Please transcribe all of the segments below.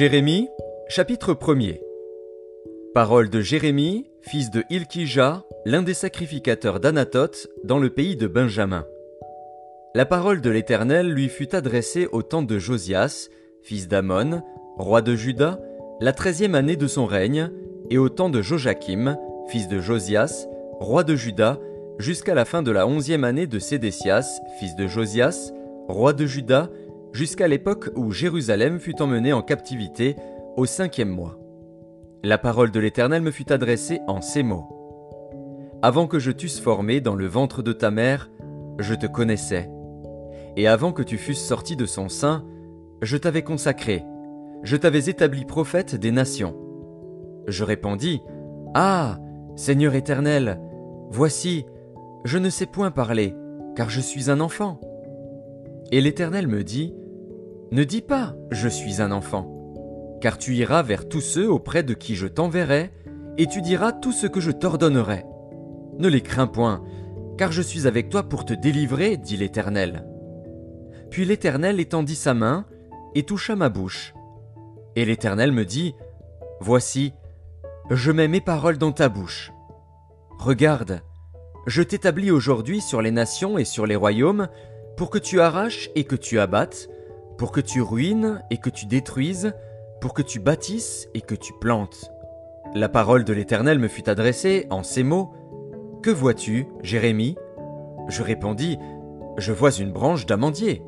Jérémie, chapitre 1er Parole de Jérémie, fils de Ilkija, l'un des sacrificateurs d'Anatoth, dans le pays de Benjamin. La parole de l'Éternel lui fut adressée au temps de Josias, fils d'Amon, roi de Juda, la treizième année de son règne, et au temps de Joachim, fils de Josias, roi de Juda, jusqu'à la fin de la onzième année de Sédécias, fils de Josias, roi de Juda, jusqu'à l'époque où Jérusalem fut emmenée en captivité au cinquième mois. La parole de l'Éternel me fut adressée en ces mots. Avant que je t'eusse formé dans le ventre de ta mère, je te connaissais. Et avant que tu fusses sorti de son sein, je t'avais consacré, je t'avais établi prophète des nations. Je répondis, Ah, Seigneur éternel, voici, je ne sais point parler, car je suis un enfant. Et l'Éternel me dit, Ne dis pas, je suis un enfant, car tu iras vers tous ceux auprès de qui je t'enverrai, et tu diras tout ce que je t'ordonnerai. Ne les crains point, car je suis avec toi pour te délivrer, dit l'Éternel. Puis l'Éternel étendit sa main, et toucha ma bouche. Et l'Éternel me dit, Voici, je mets mes paroles dans ta bouche. Regarde, je t'établis aujourd'hui sur les nations et sur les royaumes, pour que tu arraches et que tu abattes, pour que tu ruines et que tu détruises, pour que tu bâtisses et que tu plantes. La parole de l'Éternel me fut adressée en ces mots. Que vois-tu, Jérémie? Je répondis, Je vois une branche d'amandier.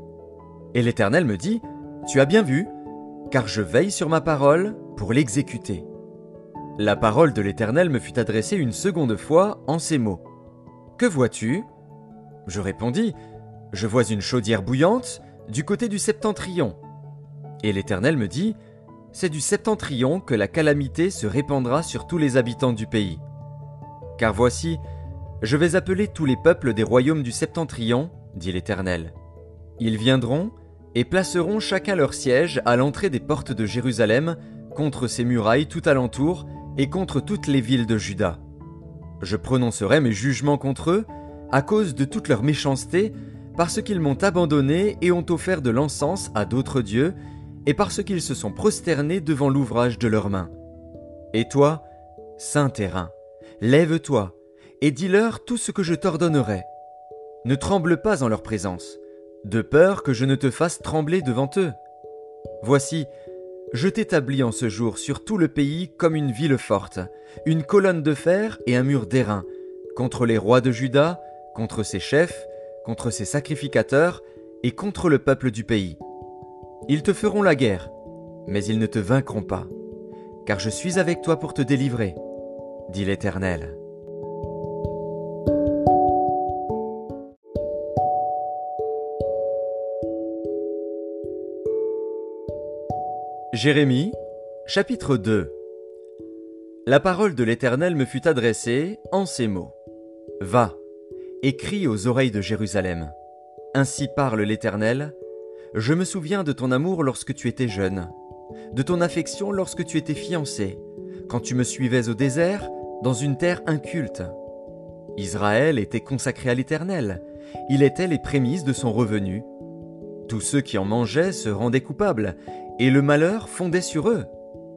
Et l'Éternel me dit, Tu as bien vu, car je veille sur ma parole pour l'exécuter. La parole de l'Éternel me fut adressée une seconde fois en ces mots. Que vois-tu? Je répondis, je vois une chaudière bouillante du côté du septentrion. Et l'Éternel me dit, C'est du septentrion que la calamité se répandra sur tous les habitants du pays. Car voici, je vais appeler tous les peuples des royaumes du septentrion, dit l'Éternel. Ils viendront et placeront chacun leur siège à l'entrée des portes de Jérusalem, contre ses murailles tout alentour, et contre toutes les villes de Juda. Je prononcerai mes jugements contre eux, à cause de toute leur méchanceté, parce qu'ils m'ont abandonné et ont offert de l'encens à d'autres dieux, et parce qu'ils se sont prosternés devant l'ouvrage de leurs mains. Et toi, saint terrain, lève-toi, et dis-leur tout ce que je t'ordonnerai. Ne tremble pas en leur présence, de peur que je ne te fasse trembler devant eux. Voici, je t'établis en ce jour sur tout le pays comme une ville forte, une colonne de fer et un mur d'airain, contre les rois de Juda, contre ses chefs, contre ses sacrificateurs et contre le peuple du pays. Ils te feront la guerre, mais ils ne te vaincront pas, car je suis avec toi pour te délivrer, dit l'Éternel. Jérémie, chapitre 2 La parole de l'Éternel me fut adressée en ces mots. Va, écrit aux oreilles de Jérusalem. Ainsi parle l'Éternel, Je me souviens de ton amour lorsque tu étais jeune, de ton affection lorsque tu étais fiancé, quand tu me suivais au désert, dans une terre inculte. Israël était consacré à l'Éternel, il était les prémices de son revenu. Tous ceux qui en mangeaient se rendaient coupables, et le malheur fondait sur eux,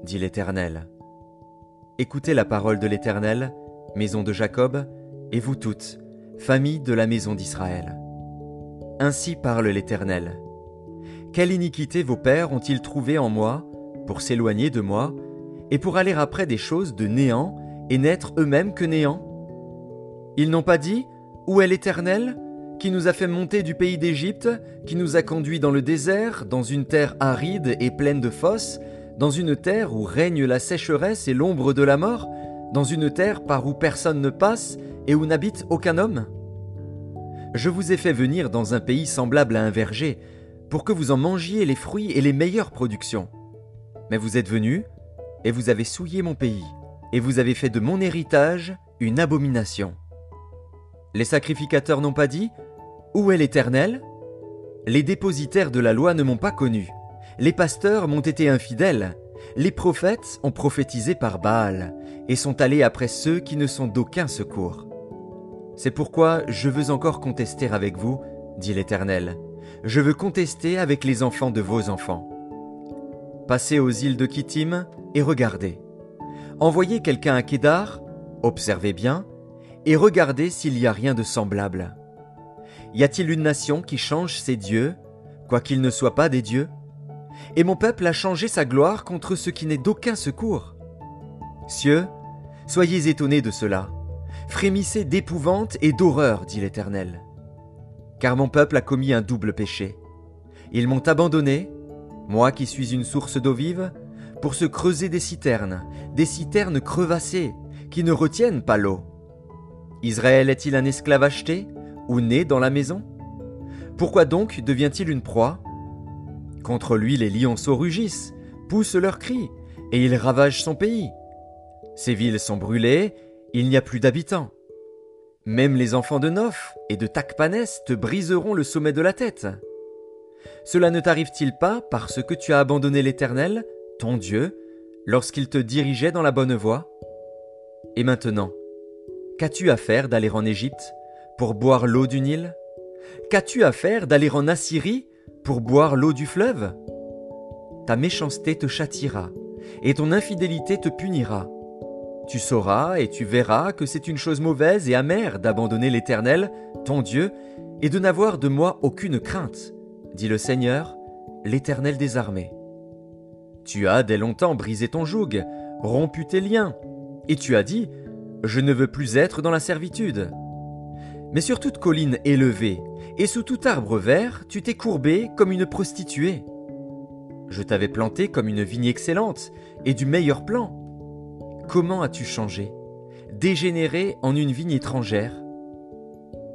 dit l'Éternel. Écoutez la parole de l'Éternel, maison de Jacob, et vous toutes, famille de la maison d'Israël. Ainsi parle l'Éternel. Quelle iniquité vos pères ont-ils trouvé en moi pour s'éloigner de moi et pour aller après des choses de néant et n'être eux-mêmes que néant? Ils n'ont pas dit Où est l'Éternel qui nous a fait monter du pays d'Égypte, qui nous a conduits dans le désert, dans une terre aride et pleine de fosses, dans une terre où règne la sécheresse et l'ombre de la mort, dans une terre par où personne ne passe et où n'habite aucun homme? Je vous ai fait venir dans un pays semblable à un verger, pour que vous en mangiez les fruits et les meilleures productions. Mais vous êtes venus, et vous avez souillé mon pays, et vous avez fait de mon héritage une abomination. Les sacrificateurs n'ont pas dit Où est l'Éternel? Les dépositaires de la loi ne m'ont pas connu. Les pasteurs m'ont été infidèles. Les prophètes ont prophétisé par Baal et sont allés après ceux qui ne sont d'aucun secours. C'est pourquoi je veux encore contester avec vous, dit l'Éternel. Je veux contester avec les enfants de vos enfants. passez aux îles de Kittim et regardez. Envoyez quelqu'un à Kédar, observez bien, et regardez s'il y a rien de semblable. Y a-t-il une nation qui change ses dieux, quoiqu'ils ne soient pas des dieux? Et mon peuple a changé sa gloire contre ce qui n'est d'aucun secours. Cieux, soyez étonnés de cela. Frémissez d'épouvante et d'horreur, dit l'Éternel. Car mon peuple a commis un double péché. Ils m'ont abandonné, moi qui suis une source d'eau vive, pour se creuser des citernes, des citernes crevassées, qui ne retiennent pas l'eau. Israël est-il un esclave acheté, ou né dans la maison? Pourquoi donc devient-il une proie? Contre lui les lionceaux rugissent, poussent leurs cris, et ils ravagent son pays. Ses villes sont brûlées, il n'y a plus d'habitants. Même les enfants de Noph et de Takpanès te briseront le sommet de la tête. Cela ne t'arrive-t-il pas parce que tu as abandonné l'Éternel, ton Dieu, lorsqu'il te dirigeait dans la bonne voie? Et maintenant, qu'as-tu à faire d'aller en Égypte pour boire l'eau du Nil? Qu'as-tu à faire d'aller en Assyrie pour boire l'eau du fleuve? Ta méchanceté te châtiera, et ton infidélité te punira. Tu sauras et tu verras que c'est une chose mauvaise et amère d'abandonner l'Éternel, ton Dieu, et de n'avoir de moi aucune crainte, dit le Seigneur, l'Éternel des armées. Tu as dès longtemps brisé ton joug, rompu tes liens, et tu as dit, Je ne veux plus être dans la servitude. Mais sur toute colline élevée, et sous tout arbre vert, tu t'es courbé comme une prostituée. Je t'avais planté comme une vigne excellente, et du meilleur plan. Comment as-tu changé? Dégénéré en une vigne étrangère?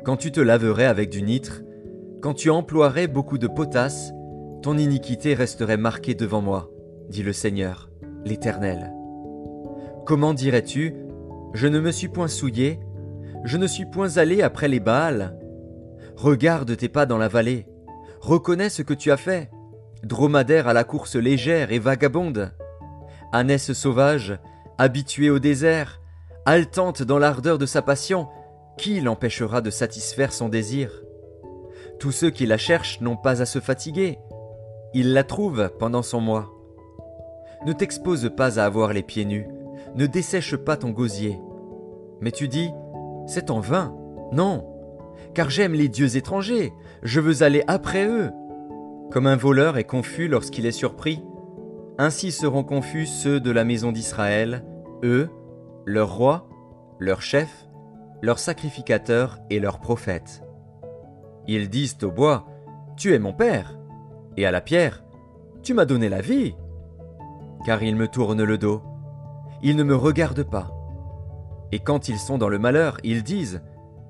Quand tu te laverais avec du nitre, quand tu emploierais beaucoup de potasse, ton iniquité resterait marquée devant moi, dit le Seigneur, l'Éternel. Comment dirais-tu? Je ne me suis point souillé, je ne suis point allé après les Baals. Regarde tes pas dans la vallée, reconnais ce que tu as fait, dromadaire à la course légère et vagabonde, ânesse sauvage, habituée au désert, haletante dans l'ardeur de sa passion, qui l'empêchera de satisfaire son désir? Tous ceux qui la cherchent n'ont pas à se fatiguer, ils la trouvent pendant son mois. Ne t'expose pas à avoir les pieds nus, ne dessèche pas ton gosier. Mais tu dis, c'est en vain. Non, car j'aime les dieux étrangers, je veux aller après eux. Comme un voleur est confus lorsqu'il est surpris, ainsi seront confus ceux de la maison d'Israël, eux, leur roi, leur chef, leurs sacrificateurs et leurs prophètes. Ils disent au bois, Tu es mon père, et à la pierre, Tu m'as donné la vie. Car ils me tournent le dos, ils ne me regardent pas. Et quand ils sont dans le malheur, ils disent,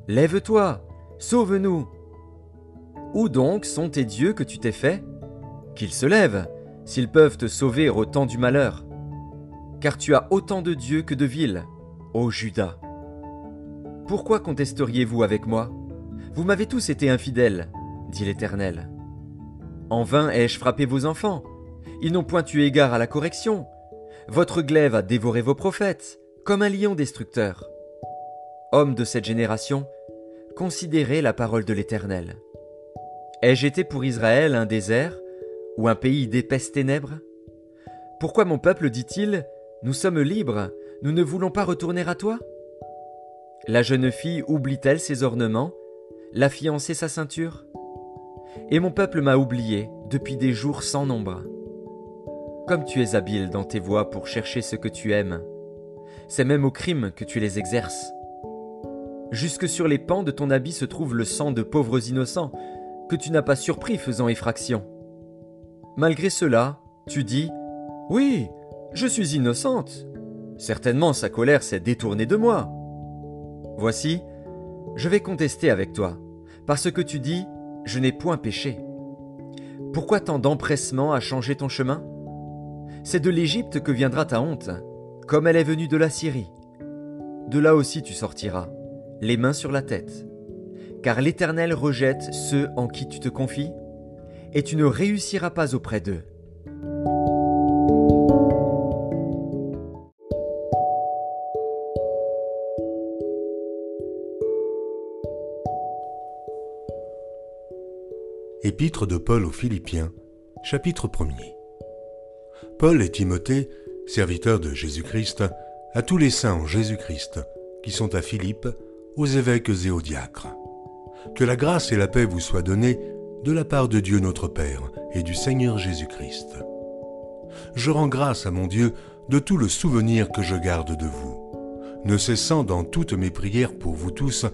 Lève-toi, sauve-nous. Où donc sont tes dieux que tu t'es fait? Qu'ils se lèvent, s'ils peuvent te sauver au temps du malheur. Car tu as autant de dieux que de villes, ô Judas. Pourquoi contesteriez-vous avec moi? Vous m'avez tous été infidèles, dit l'Éternel. En vain ai-je frappé vos enfants. Ils n'ont point eu égard à la correction. Votre glaive a dévoré vos prophètes, comme un lion destructeur. Hommes de cette génération, considérez la parole de l'Éternel. Ai-je été pour Israël un désert ou un pays d'épaisses ténèbres? Pourquoi mon peuple dit-il Nous sommes libres, nous ne voulons pas retourner à toi La jeune fille oublie-t-elle ses ornements, la fiancée sa ceinture Et mon peuple m'a oublié depuis des jours sans nombre. Comme tu es habile dans tes voies pour chercher ce que tu aimes, c'est même au crime que tu les exerces. Jusque sur les pans de ton habit se trouve le sang de pauvres innocents, que tu n'as pas surpris faisant effraction. Malgré cela, tu dis Oui, je suis innocente. Certainement sa colère s'est détournée de moi. Voici, je vais contester avec toi, parce que tu dis Je n'ai point péché. Pourquoi tant d'empressement à changer ton chemin? C'est de l'Égypte que viendra ta honte, comme elle est venue de la Syrie. De là aussi tu sortiras, les mains sur la tête. Car l'Éternel rejette ceux en qui tu te confies, et tu ne réussiras pas auprès d'eux. Épître de Paul aux Philippiens, chapitre 1er. Paul et Timothée, serviteurs de Jésus-Christ, à tous les saints en Jésus-Christ, qui sont à Philippe, aux évêques et aux diacres. Que la grâce et la paix vous soient données de la part de Dieu notre Père et du Seigneur Jésus-Christ. Je rends grâce à mon Dieu de tout le souvenir que je garde de vous, ne cessant dans toutes mes prières pour vous tous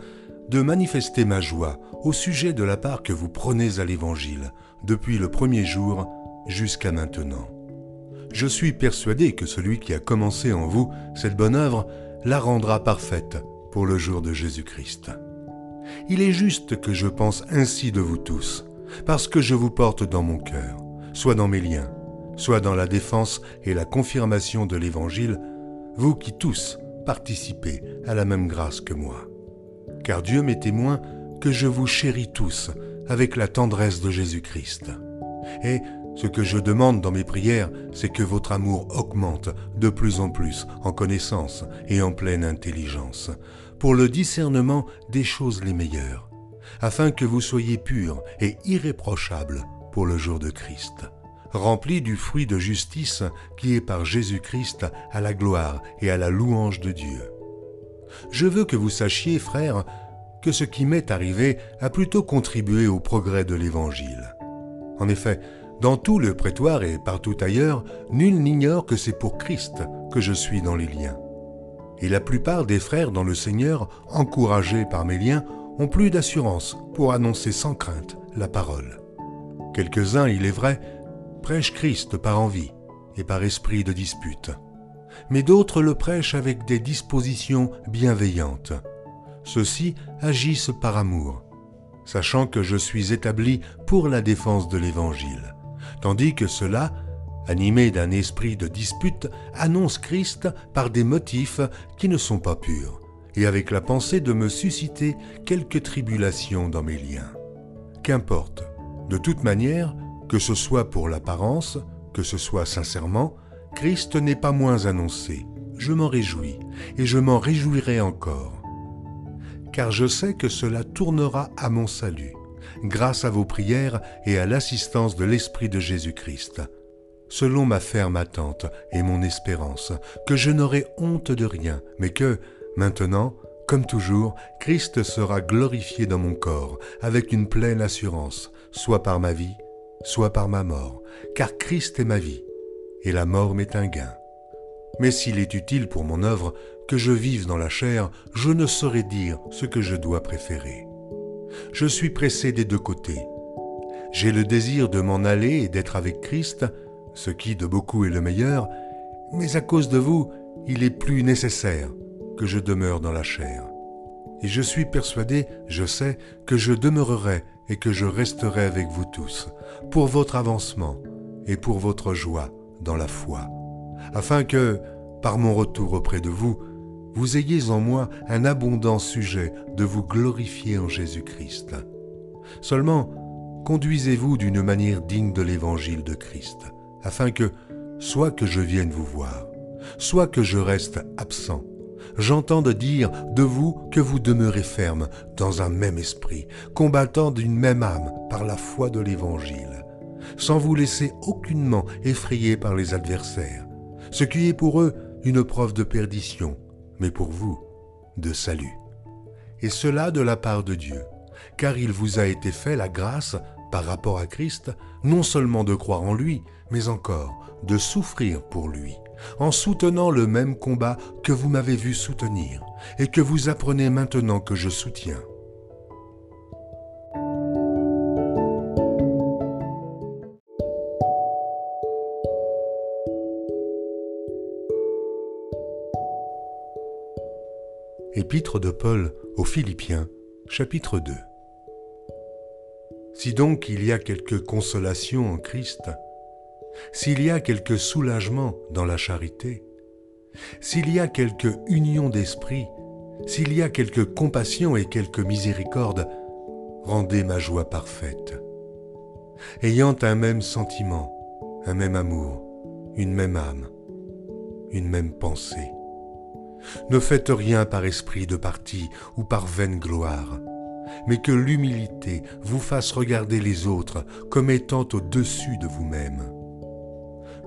de manifester ma joie au sujet de la part que vous prenez à l'Évangile depuis le premier jour jusqu'à maintenant. Je suis persuadé que celui qui a commencé en vous cette bonne œuvre la rendra parfaite pour le jour de Jésus-Christ. Il est juste que je pense ainsi de vous tous, parce que je vous porte dans mon cœur, soit dans mes liens, soit dans la défense et la confirmation de l'Évangile, vous qui tous participez à la même grâce que moi. Car Dieu m'est témoin que je vous chéris tous avec la tendresse de Jésus-Christ. Et ce que je demande dans mes prières, c'est que votre amour augmente de plus en plus en connaissance et en pleine intelligence, pour le discernement des choses les meilleures, afin que vous soyez purs et irréprochables pour le jour de Christ, remplis du fruit de justice qui est par Jésus-Christ à la gloire et à la louange de Dieu. Je veux que vous sachiez, frères, que ce qui m'est arrivé a plutôt contribué au progrès de l'Évangile. En effet, dans tout le prétoire et partout ailleurs, nul n'ignore que c'est pour Christ que je suis dans les liens. Et la plupart des frères dans le Seigneur, encouragés par mes liens, ont plus d'assurance pour annoncer sans crainte la parole. Quelques-uns, il est vrai, prêchent Christ par envie et par esprit de dispute, mais d'autres le prêchent avec des dispositions bienveillantes. Ceux-ci agissent par amour, sachant que je suis établi pour la défense de l'Évangile tandis que ceux-là, animés d'un esprit de dispute, annoncent Christ par des motifs qui ne sont pas purs, et avec la pensée de me susciter quelques tribulations dans mes liens. Qu'importe, de toute manière, que ce soit pour l'apparence, que ce soit sincèrement, Christ n'est pas moins annoncé. Je m'en réjouis, et je m'en réjouirai encore. Car je sais que cela tournera à mon salut grâce à vos prières et à l'assistance de l'Esprit de Jésus-Christ. Selon ma ferme attente et mon espérance, que je n'aurai honte de rien, mais que, maintenant, comme toujours, Christ sera glorifié dans mon corps, avec une pleine assurance, soit par ma vie, soit par ma mort, car Christ est ma vie, et la mort m'est un gain. Mais s'il est utile pour mon œuvre que je vive dans la chair, je ne saurais dire ce que je dois préférer je suis pressé des deux côtés. J'ai le désir de m'en aller et d'être avec Christ, ce qui de beaucoup est le meilleur, mais à cause de vous, il est plus nécessaire que je demeure dans la chair. Et je suis persuadé, je sais, que je demeurerai et que je resterai avec vous tous, pour votre avancement et pour votre joie dans la foi, afin que, par mon retour auprès de vous, vous ayez en moi un abondant sujet de vous glorifier en Jésus-Christ. Seulement, conduisez-vous d'une manière digne de l'évangile de Christ, afin que, soit que je vienne vous voir, soit que je reste absent, j'entende dire de vous que vous demeurez ferme dans un même esprit, combattant d'une même âme par la foi de l'Évangile, sans vous laisser aucunement effrayer par les adversaires, ce qui est pour eux une preuve de perdition, mais pour vous, de salut. Et cela de la part de Dieu, car il vous a été fait la grâce, par rapport à Christ, non seulement de croire en lui, mais encore de souffrir pour lui, en soutenant le même combat que vous m'avez vu soutenir, et que vous apprenez maintenant que je soutiens. Épître de Paul aux Philippiens, chapitre 2. Si donc il y a quelque consolation en Christ, s'il y a quelque soulagement dans la charité, s'il y a quelque union d'esprit, s'il y a quelque compassion et quelque miséricorde, rendez ma joie parfaite. Ayant un même sentiment, un même amour, une même âme, une même pensée ne faites rien par esprit de parti ou par vaine gloire, mais que l'humilité vous fasse regarder les autres comme étant au-dessus de vous-même.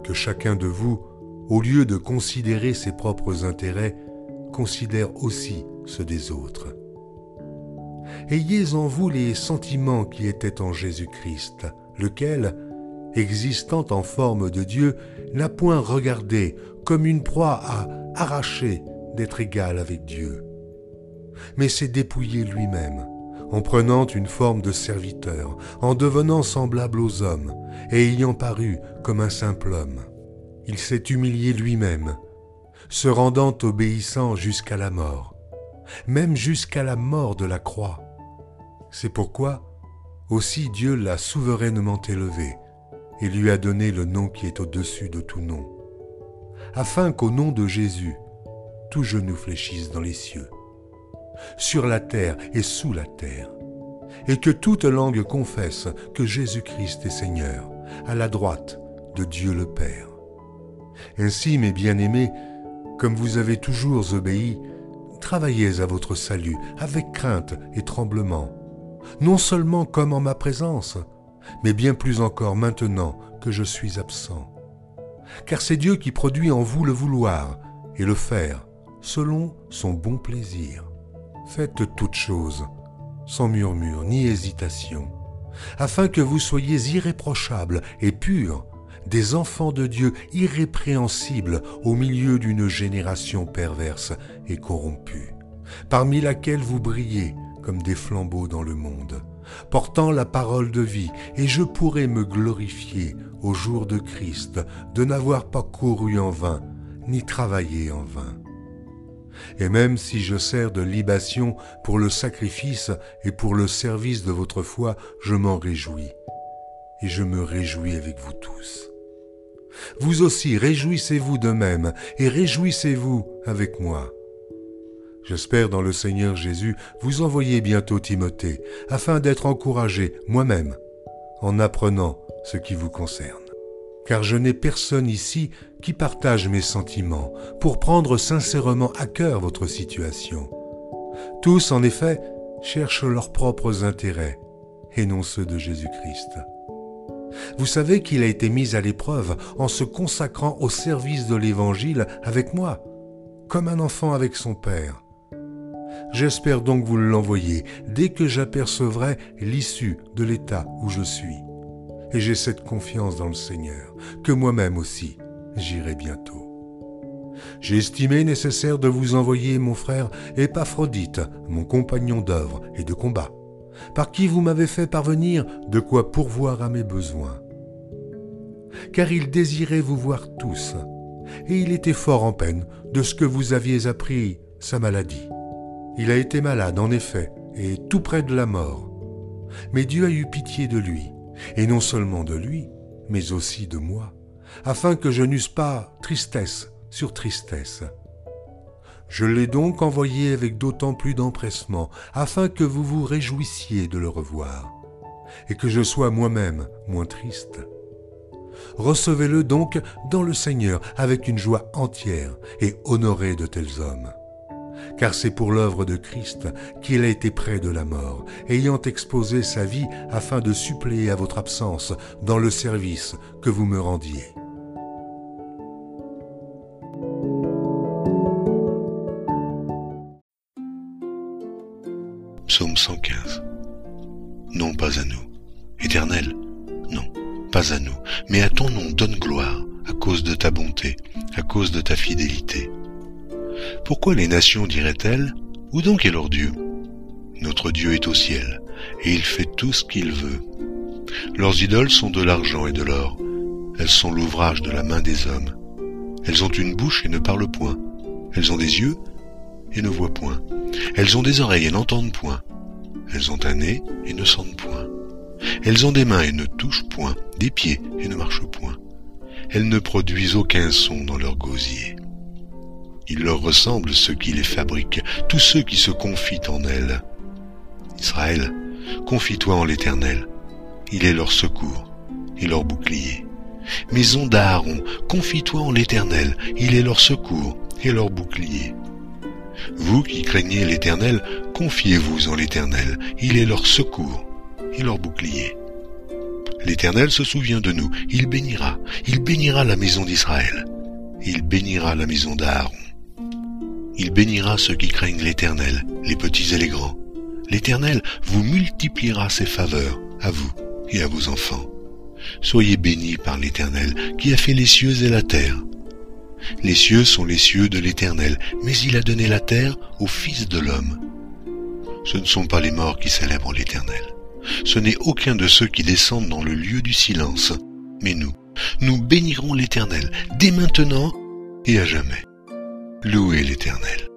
que chacun de vous, au lieu de considérer ses propres intérêts, considère aussi ceux des autres. Ayez en vous les sentiments qui étaient en Jésus-Christ, lequel, existant en forme de Dieu, n'a point regardé comme une proie à arracher d'être égal avec Dieu, mais s'est dépouillé lui-même, en prenant une forme de serviteur, en devenant semblable aux hommes, et ayant paru comme un simple homme. Il s'est humilié lui-même, se rendant obéissant jusqu'à la mort, même jusqu'à la mort de la croix. C'est pourquoi aussi Dieu l'a souverainement élevé et lui a donné le nom qui est au-dessus de tout nom, afin qu'au nom de Jésus, tout genou fléchisse dans les cieux, sur la terre et sous la terre, et que toute langue confesse que Jésus-Christ est Seigneur, à la droite de Dieu le Père. Ainsi, mes bien-aimés, comme vous avez toujours obéi, travaillez à votre salut avec crainte et tremblement, non seulement comme en ma présence, mais bien plus encore maintenant que je suis absent. Car c'est Dieu qui produit en vous le vouloir et le faire selon son bon plaisir. Faites toutes choses sans murmure ni hésitation, afin que vous soyez irréprochables et purs, des enfants de Dieu irrépréhensibles au milieu d'une génération perverse et corrompue, parmi laquelle vous brillez comme des flambeaux dans le monde, portant la parole de vie, et je pourrai me glorifier au jour de Christ de n'avoir pas couru en vain, ni travaillé en vain. Et même si je sers de libation pour le sacrifice et pour le service de votre foi, je m'en réjouis, et je me réjouis avec vous tous. Vous aussi réjouissez-vous de même, et réjouissez-vous avec moi. J'espère dans le Seigneur Jésus vous envoyer bientôt Timothée, afin d'être encouragé moi-même en apprenant ce qui vous concerne. Car je n'ai personne ici qui partage mes sentiments pour prendre sincèrement à cœur votre situation. Tous, en effet, cherchent leurs propres intérêts et non ceux de Jésus-Christ. Vous savez qu'il a été mis à l'épreuve en se consacrant au service de l'Évangile avec moi, comme un enfant avec son Père. J'espère donc vous l'envoyer dès que j'apercevrai l'issue de l'état où je suis. Et j'ai cette confiance dans le Seigneur, que moi-même aussi j'irai bientôt. J'ai estimé nécessaire de vous envoyer mon frère Épaphrodite, mon compagnon d'œuvre et de combat, par qui vous m'avez fait parvenir de quoi pourvoir à mes besoins. Car il désirait vous voir tous, et il était fort en peine de ce que vous aviez appris sa maladie. Il a été malade, en effet, et tout près de la mort. Mais Dieu a eu pitié de lui, et non seulement de lui, mais aussi de moi, afin que je n'eusse pas tristesse sur tristesse. Je l'ai donc envoyé avec d'autant plus d'empressement, afin que vous vous réjouissiez de le revoir, et que je sois moi-même moins triste. Recevez-le donc dans le Seigneur avec une joie entière, et honorez de tels hommes car c'est pour l'œuvre de Christ qu'il a été près de la mort, ayant exposé sa vie afin de suppléer à votre absence dans le service que vous me rendiez. Psaume 115 Non, pas à nous. Éternel, non, pas à nous, mais à ton nom donne gloire, à cause de ta bonté, à cause de ta fidélité. Pourquoi les nations diraient-elles Où donc est leur Dieu? Notre Dieu est au ciel, et il fait tout ce qu'il veut. Leurs idoles sont de l'argent et de l'or. Elles sont l'ouvrage de la main des hommes. Elles ont une bouche et ne parlent point. Elles ont des yeux et ne voient point. Elles ont des oreilles et n'entendent point. Elles ont un nez et ne sentent point. Elles ont des mains et ne touchent point, des pieds et ne marchent point. Elles ne produisent aucun son dans leur gosier. Il leur ressemble ceux qui les fabriquent, tous ceux qui se confient en elles. Israël, confie-toi en l'Éternel. Il est leur secours et leur bouclier. Maison d'Aaron, confie-toi en l'Éternel. Il est leur secours et leur bouclier. Vous qui craignez l'Éternel, confiez-vous en l'Éternel. Il est leur secours et leur bouclier. L'Éternel se souvient de nous, il bénira, il bénira la maison d'Israël, il bénira la maison d'Aaron. Il bénira ceux qui craignent l'Éternel, les petits et les grands. L'Éternel vous multipliera ses faveurs, à vous et à vos enfants. Soyez bénis par l'Éternel, qui a fait les cieux et la terre. Les cieux sont les cieux de l'Éternel, mais il a donné la terre au Fils de l'homme. Ce ne sont pas les morts qui célèbrent l'Éternel. Ce n'est aucun de ceux qui descendent dans le lieu du silence. Mais nous, nous bénirons l'Éternel dès maintenant et à jamais. Louez l'Éternel.